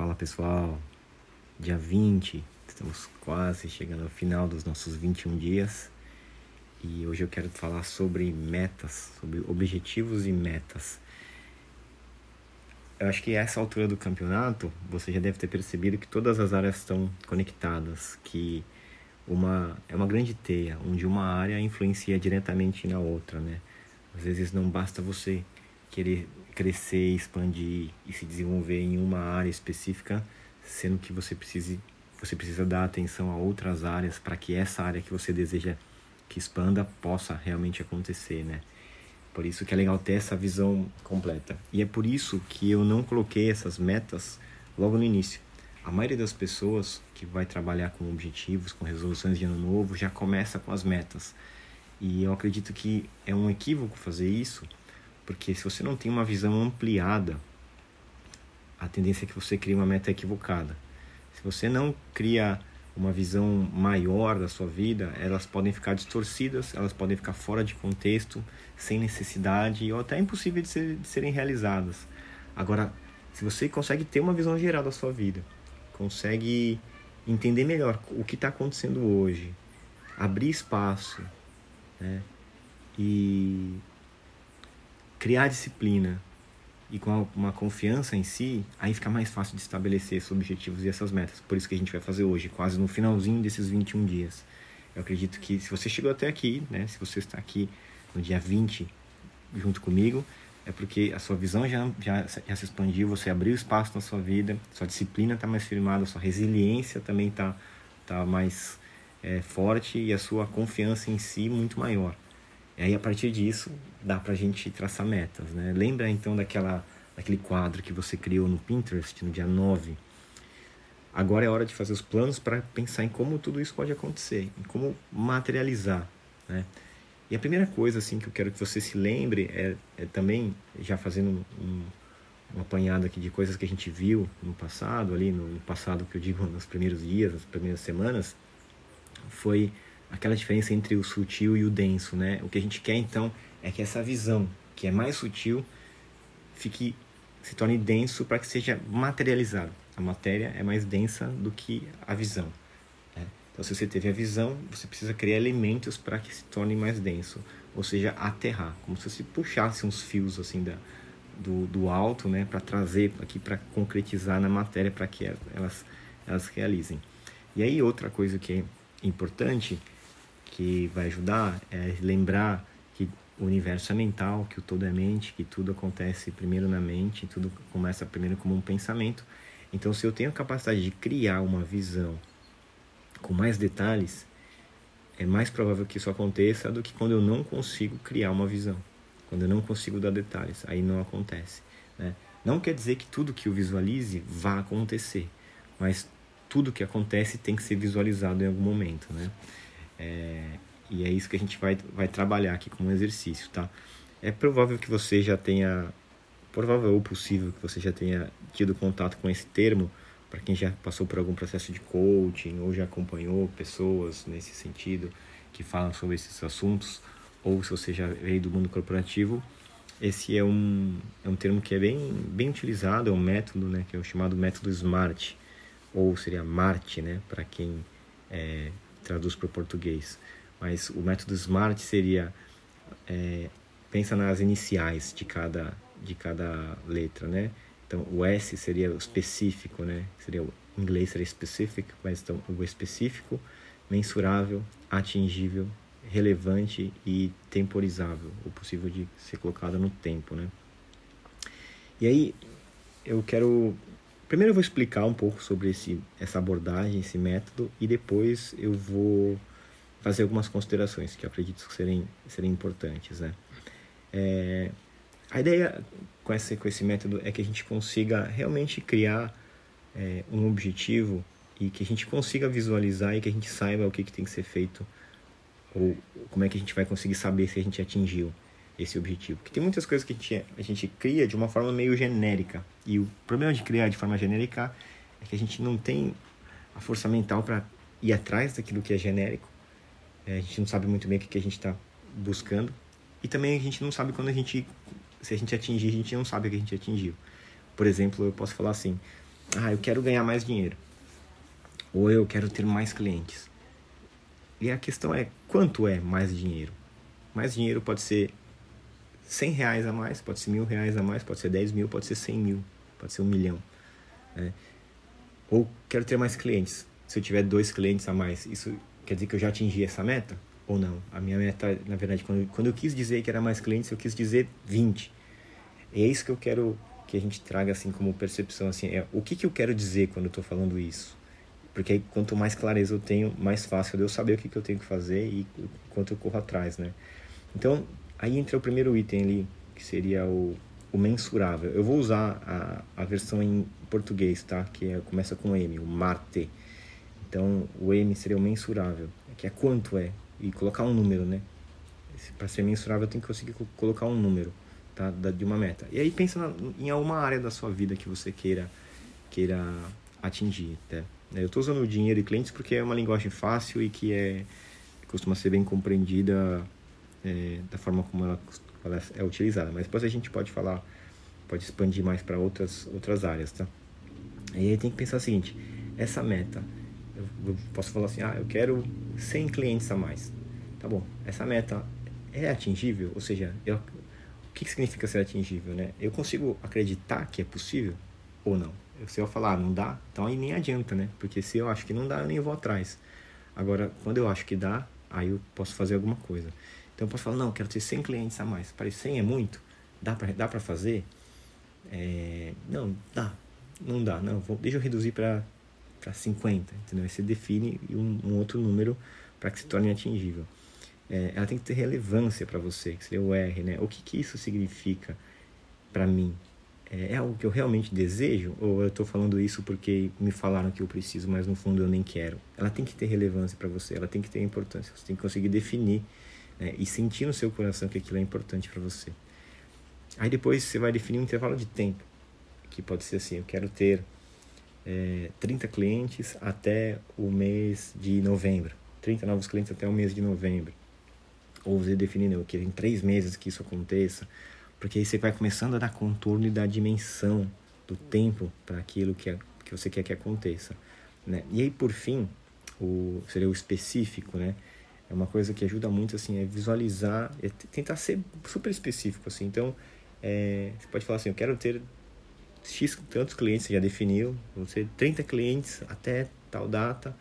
Fala pessoal, dia 20, estamos quase chegando ao final dos nossos 21 dias e hoje eu quero falar sobre metas, sobre objetivos e metas. Eu acho que a essa altura do campeonato você já deve ter percebido que todas as áreas estão conectadas, que uma é uma grande teia, onde uma área influencia diretamente na outra, né? Às vezes não basta você querer crescer, expandir e se desenvolver em uma área específica, sendo que você precise você precisa dar atenção a outras áreas para que essa área que você deseja que expanda possa realmente acontecer, né? Por isso que é legal ter essa visão completa. E é por isso que eu não coloquei essas metas logo no início. A maioria das pessoas que vai trabalhar com objetivos, com resoluções de ano novo, já começa com as metas. E eu acredito que é um equívoco fazer isso, porque se você não tem uma visão ampliada, a tendência é que você crie uma meta equivocada. Se você não cria uma visão maior da sua vida, elas podem ficar distorcidas, elas podem ficar fora de contexto, sem necessidade ou até impossível de, ser, de serem realizadas. Agora, se você consegue ter uma visão geral da sua vida, consegue entender melhor o que está acontecendo hoje, abrir espaço, né? E criar disciplina e com uma confiança em si, aí fica mais fácil de estabelecer esses objetivos e essas metas. Por isso que a gente vai fazer hoje, quase no finalzinho desses 21 dias. Eu acredito que se você chegou até aqui, né, se você está aqui no dia 20 junto comigo, é porque a sua visão já, já, já se expandiu, você abriu espaço na sua vida, sua disciplina está mais firmada, sua resiliência também está tá mais é, forte e a sua confiança em si muito maior. E aí, a partir disso, dá pra gente traçar metas, né? Lembra, então, daquela, daquele quadro que você criou no Pinterest no dia 9? Agora é hora de fazer os planos para pensar em como tudo isso pode acontecer, em como materializar, né? E a primeira coisa, assim, que eu quero que você se lembre é, é também, já fazendo um, um apanhado aqui de coisas que a gente viu no passado, ali no, no passado que eu digo nos primeiros dias, nas primeiras semanas, foi aquela diferença entre o sutil e o denso, né? O que a gente quer então é que essa visão, que é mais sutil, fique se torne denso para que seja materializado. A matéria é mais densa do que a visão. Né? Então, se você teve a visão, você precisa criar elementos para que se torne mais denso, ou seja, aterrar, como se você puxasse uns fios assim da do, do alto, né, para trazer aqui para concretizar na matéria para que elas elas realizem. E aí outra coisa que é importante que vai ajudar é lembrar que o universo é mental, que o todo é mente, que tudo acontece primeiro na mente, tudo começa primeiro como um pensamento. Então, se eu tenho a capacidade de criar uma visão com mais detalhes, é mais provável que isso aconteça do que quando eu não consigo criar uma visão, quando eu não consigo dar detalhes, aí não acontece. Né? Não quer dizer que tudo que eu visualize vá acontecer, mas tudo que acontece tem que ser visualizado em algum momento, né? É, e é isso que a gente vai, vai trabalhar aqui como exercício, tá? É provável que você já tenha, provável ou possível que você já tenha tido contato com esse termo, para quem já passou por algum processo de coaching ou já acompanhou pessoas nesse sentido que falam sobre esses assuntos, ou se você já veio do mundo corporativo, esse é um, é um termo que é bem, bem utilizado, é um método, né, que é o chamado método SMART, ou seria MART, né, para quem é, traduz para o português. Mas o método SMART seria é, pensa nas iniciais de cada de cada letra, né? Então o S seria o específico, né? Seria o em inglês seria specific, mas então o específico, mensurável, atingível, relevante e temporizável, o possível de ser colocado no tempo, né? E aí eu quero Primeiro eu vou explicar um pouco sobre esse, essa abordagem, esse método, e depois eu vou fazer algumas considerações que eu acredito que serem, serem importantes. Né? É, a ideia com esse, com esse método é que a gente consiga realmente criar é, um objetivo e que a gente consiga visualizar e que a gente saiba o que, que tem que ser feito ou como é que a gente vai conseguir saber se a gente atingiu esse objetivo. Porque tem muitas coisas que a gente, cria de uma forma meio genérica. E o problema de criar de forma genérica é que a gente não tem a força mental para ir atrás daquilo que é genérico. É, a gente não sabe muito bem o que, que a gente está buscando. E também a gente não sabe quando a gente. Se a gente atingir, a gente não sabe o que a gente atingiu. Por exemplo, eu posso falar assim: ah, eu quero ganhar mais dinheiro. Ou eu quero ter mais clientes. E a questão é, quanto é mais dinheiro? Mais dinheiro pode ser 100 reais a mais, pode ser mil reais a mais, pode ser 10 mil, pode ser 100 mil, pode ser um milhão. Né? Ou quero ter mais clientes. Se eu tiver dois clientes a mais, isso quer dizer que eu já atingi essa meta? Ou não? A minha meta, na verdade, quando, quando eu quis dizer que era mais clientes, eu quis dizer 20. E é isso que eu quero que a gente traga assim como percepção assim é o que, que eu quero dizer quando eu estou falando isso porque aí, quanto mais clareza eu tenho mais fácil de eu saber o que, que eu tenho que fazer e quanto eu corro atrás né então aí entra o primeiro item ali que seria o, o mensurável eu vou usar a, a versão em português tá que é, começa com M o marte então o M seria o mensurável que é quanto é e colocar um número né para ser mensurável tenho que conseguir colocar um número tá? de uma meta. E aí pensa na, em alguma área da sua vida que você queira, queira atingir. Tá? Eu estou usando dinheiro e clientes porque é uma linguagem fácil e que é, costuma ser bem compreendida é, da forma como ela, ela, é utilizada. Mas depois a gente pode falar, pode expandir mais para outras, outras áreas. Tá? E aí tem que pensar o seguinte, essa meta, eu posso falar assim, ah, eu quero 100 clientes a mais. Tá bom, essa meta é atingível? Ou seja, eu, o que, que significa ser atingível, né? Eu consigo acreditar que é possível ou não? Se eu falar, ah, não dá, então aí nem adianta, né? Porque se eu acho que não dá, eu nem vou atrás. Agora, quando eu acho que dá, aí eu posso fazer alguma coisa. Então eu posso falar, não, quero ter 100 clientes a mais. Parece 100 é muito? Dá pra, dá pra fazer? É, não, dá. Não dá, não. Vou, deixa eu reduzir para 50, entendeu? Aí você define um, um outro número para que se torne atingível é, ela tem que ter relevância para você, que seria o R, né? O que, que isso significa para mim? É, é algo que eu realmente desejo? Ou eu estou falando isso porque me falaram que eu preciso, mas no fundo eu nem quero? Ela tem que ter relevância para você, ela tem que ter importância, você tem que conseguir definir né? e sentir no seu coração que aquilo é importante para você. Aí depois você vai definir um intervalo de tempo, que pode ser assim: eu quero ter é, 30 clientes até o mês de novembro, 30 novos clientes até o mês de novembro ou você definir, eu quero em três meses que isso aconteça, porque aí você vai começando a dar contorno e dar dimensão do tempo para aquilo que, é, que você quer que aconteça. Né? E aí, por fim, o, seria o específico, né? É uma coisa que ajuda muito, assim, é visualizar, é tentar ser super específico, assim. Então, é, você pode falar assim, eu quero ter X tantos clientes, você já definiu, vão ser 30 clientes até tal data,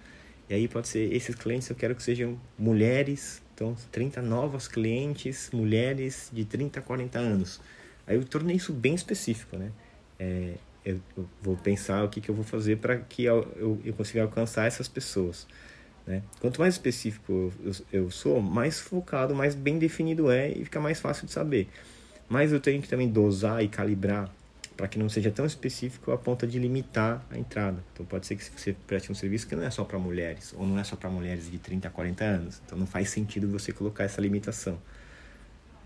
e aí pode ser, esses clientes eu quero que sejam mulheres então, 30 novas clientes, mulheres de 30 a 40 anos. Aí eu tornei isso bem específico, né? É, eu, vou pensar o que, que eu vou fazer para que eu, eu, eu, consiga alcançar essas pessoas. Né? Quanto mais específico eu, eu, sou, mais focado, mais bem definido é e fica mais fácil de saber. Mas eu tenho que também dosar e calibrar para que não seja tão específico a ponto de limitar a entrada. Então pode ser que você preste um serviço que não é só para mulheres, ou não é só para mulheres de 30 a 40 anos. Então não faz sentido você colocar essa limitação.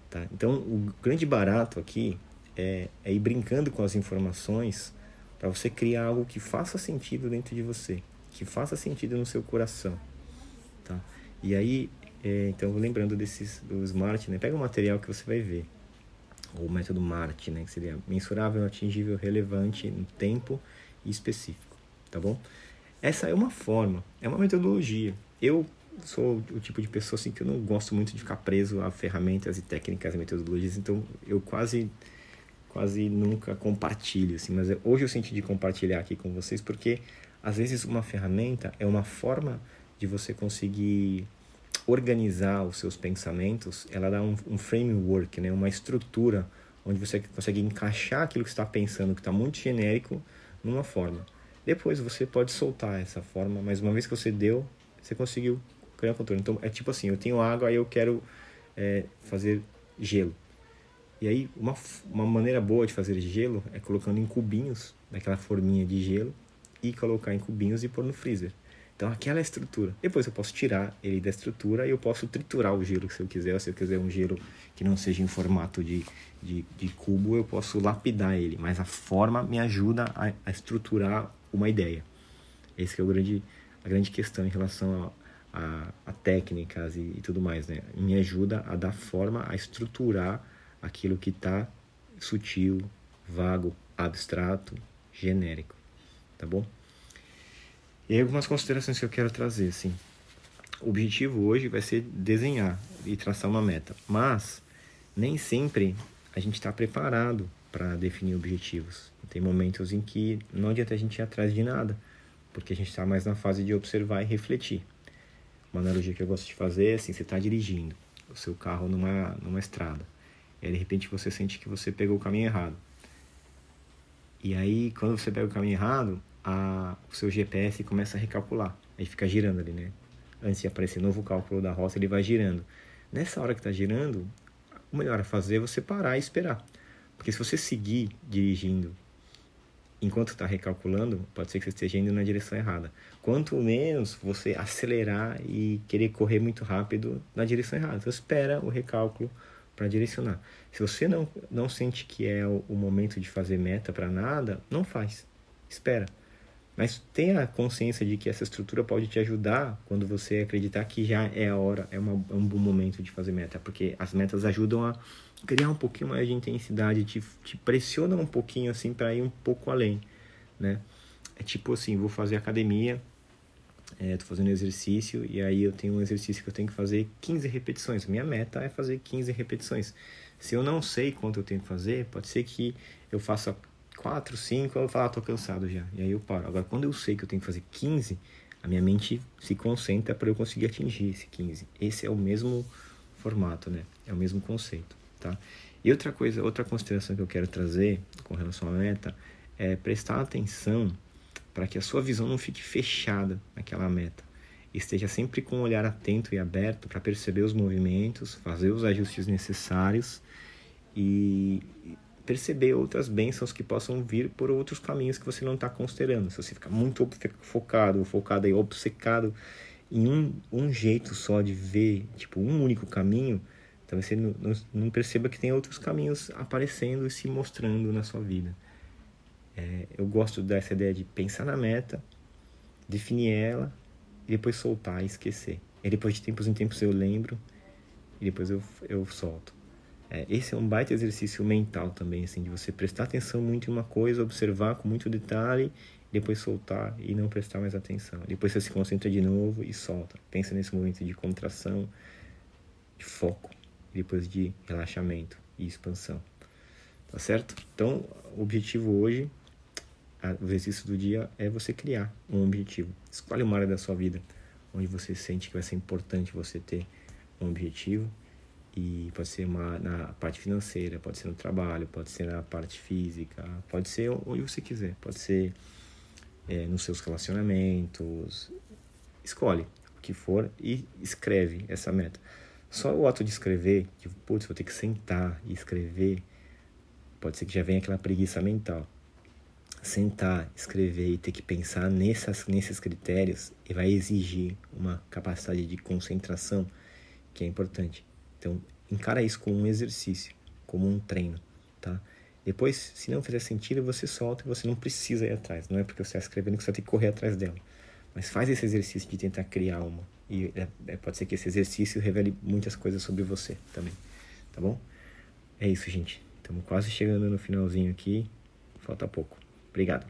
Tá? Então o grande barato aqui é, é ir brincando com as informações para você criar algo que faça sentido dentro de você, que faça sentido no seu coração. E aí, é, então lembrando desses do Smart, né? pega o material que você vai ver ou método MART, né, que seria mensurável, atingível, relevante no tempo e específico, tá bom? Essa é uma forma, é uma metodologia. Eu sou o tipo de pessoa assim que eu não gosto muito de ficar preso a ferramentas e técnicas e metodologias, então eu quase quase nunca compartilho assim, mas hoje eu senti de compartilhar aqui com vocês porque às vezes uma ferramenta é uma forma de você conseguir organizar os seus pensamentos, ela dá um, um framework, né? uma estrutura onde você consegue encaixar aquilo que está pensando, que está muito genérico, numa forma. Depois você pode soltar essa forma, mas uma vez que você deu, você conseguiu criar controle. Então é tipo assim, eu tenho água, aí eu quero é, fazer gelo. E aí uma, uma maneira boa de fazer gelo é colocando em cubinhos, naquela forminha de gelo, e colocar em cubinhos e pôr no freezer. Então aquela é a estrutura. Depois eu posso tirar ele da estrutura e eu posso triturar o gelo se eu quiser. Se eu quiser um gelo que não seja em formato de, de, de cubo, eu posso lapidar ele. Mas a forma me ajuda a, a estruturar uma ideia. Esse é o grande, a grande questão em relação a, a, a técnicas e, e, tudo mais. Né? Me ajuda a dar forma, a estruturar aquilo que está sutil, vago, abstrato, genérico. tá bom? E aí algumas considerações que eu quero trazer, assim. O objetivo hoje vai ser desenhar e traçar uma meta, mas nem sempre a gente está preparado para definir objetivos. Tem momentos em que não adianta a gente ir atrás de nada, porque a gente está mais na fase de observar e refletir. Uma analogia que eu gosto de fazer é assim: você está dirigindo o seu carro numa, numa estrada, e aí de repente você sente que você pegou o caminho errado. E aí, quando você pega o caminho errado, a, o seu GPS começa a recalcular. Aí fica girando ali, né? Antes de aparecer novo cálculo da rota, ele vai girando. Nessa hora que está girando, o melhor a fazer é você parar e esperar. Porque se você seguir dirigindo enquanto está recalculando, pode ser que você esteja indo na direção errada. Quanto menos você acelerar e querer correr muito rápido na direção errada. Então espera o recálculo para direcionar. Se você não, não sente que é o, o momento de fazer meta para nada, não faz. Espera. Mas tenha consciência de que essa estrutura pode te ajudar quando você acreditar que já é a hora, é, uma, é um bom momento de fazer meta, porque as metas ajudam a criar um pouquinho mais de intensidade, te, te pressionam um pouquinho assim para ir um pouco além, né? É tipo assim, vou fazer academia, é, tô fazendo exercício e aí eu tenho um exercício que eu tenho que fazer 15 repetições. Minha meta é fazer 15 repetições. Se eu não sei quanto eu tenho que fazer, pode ser que eu faça 4, 5, eu falar, ah, tô cansado já. E aí eu paro. Agora, quando eu sei que eu tenho que fazer 15, a minha mente se concentra para eu conseguir atingir esse 15. Esse é o mesmo formato, né? É o mesmo conceito, tá? E outra coisa, outra consideração que eu quero trazer com relação à meta é prestar atenção para que a sua visão não fique fechada naquela meta. Esteja sempre com um olhar atento e aberto para perceber os movimentos, fazer os ajustes necessários e perceber outras bênçãos que possam vir por outros caminhos que você não está considerando. Se você ficar muito focado, focado e obcecado em um, um jeito só de ver, tipo, um único caminho, talvez você não, não, não perceba que tem outros caminhos aparecendo e se mostrando na sua vida. É, eu gosto dessa ideia de pensar na meta, definir ela, e depois soltar e esquecer. E depois de tempos em tempos eu lembro, e depois eu, eu solto. É, esse é um baita exercício mental também, assim, de você prestar atenção muito em uma coisa, observar com muito detalhe, depois soltar e não prestar mais atenção. Depois você se concentra de novo e solta. Pensa nesse momento de contração, de foco, depois de relaxamento e expansão. Tá certo? Então, o objetivo hoje, o exercício do dia é você criar um objetivo. Escolhe uma área da sua vida onde você sente que vai ser importante você ter um objetivo e pode ser uma, na parte financeira, pode ser no trabalho, pode ser na parte física, pode ser onde você quiser, pode ser é, nos seus relacionamentos. Escolhe o que for e escreve essa meta. Só o ato de escrever, que, putz, vou ter que sentar e escrever, pode ser que já venha aquela preguiça mental. Sentar, escrever e ter que pensar nessas, nesses critérios e vai exigir uma capacidade de concentração que é importante. Então, encara isso como um exercício, como um treino, tá? Depois, se não fizer sentido, você solta e você não precisa ir atrás. Não é porque você está escrevendo que você ter que correr atrás dela. Mas faz esse exercício de tentar criar uma. E é, é, pode ser que esse exercício revele muitas coisas sobre você também. Tá bom? É isso, gente. Estamos quase chegando no finalzinho aqui. Falta pouco. Obrigado.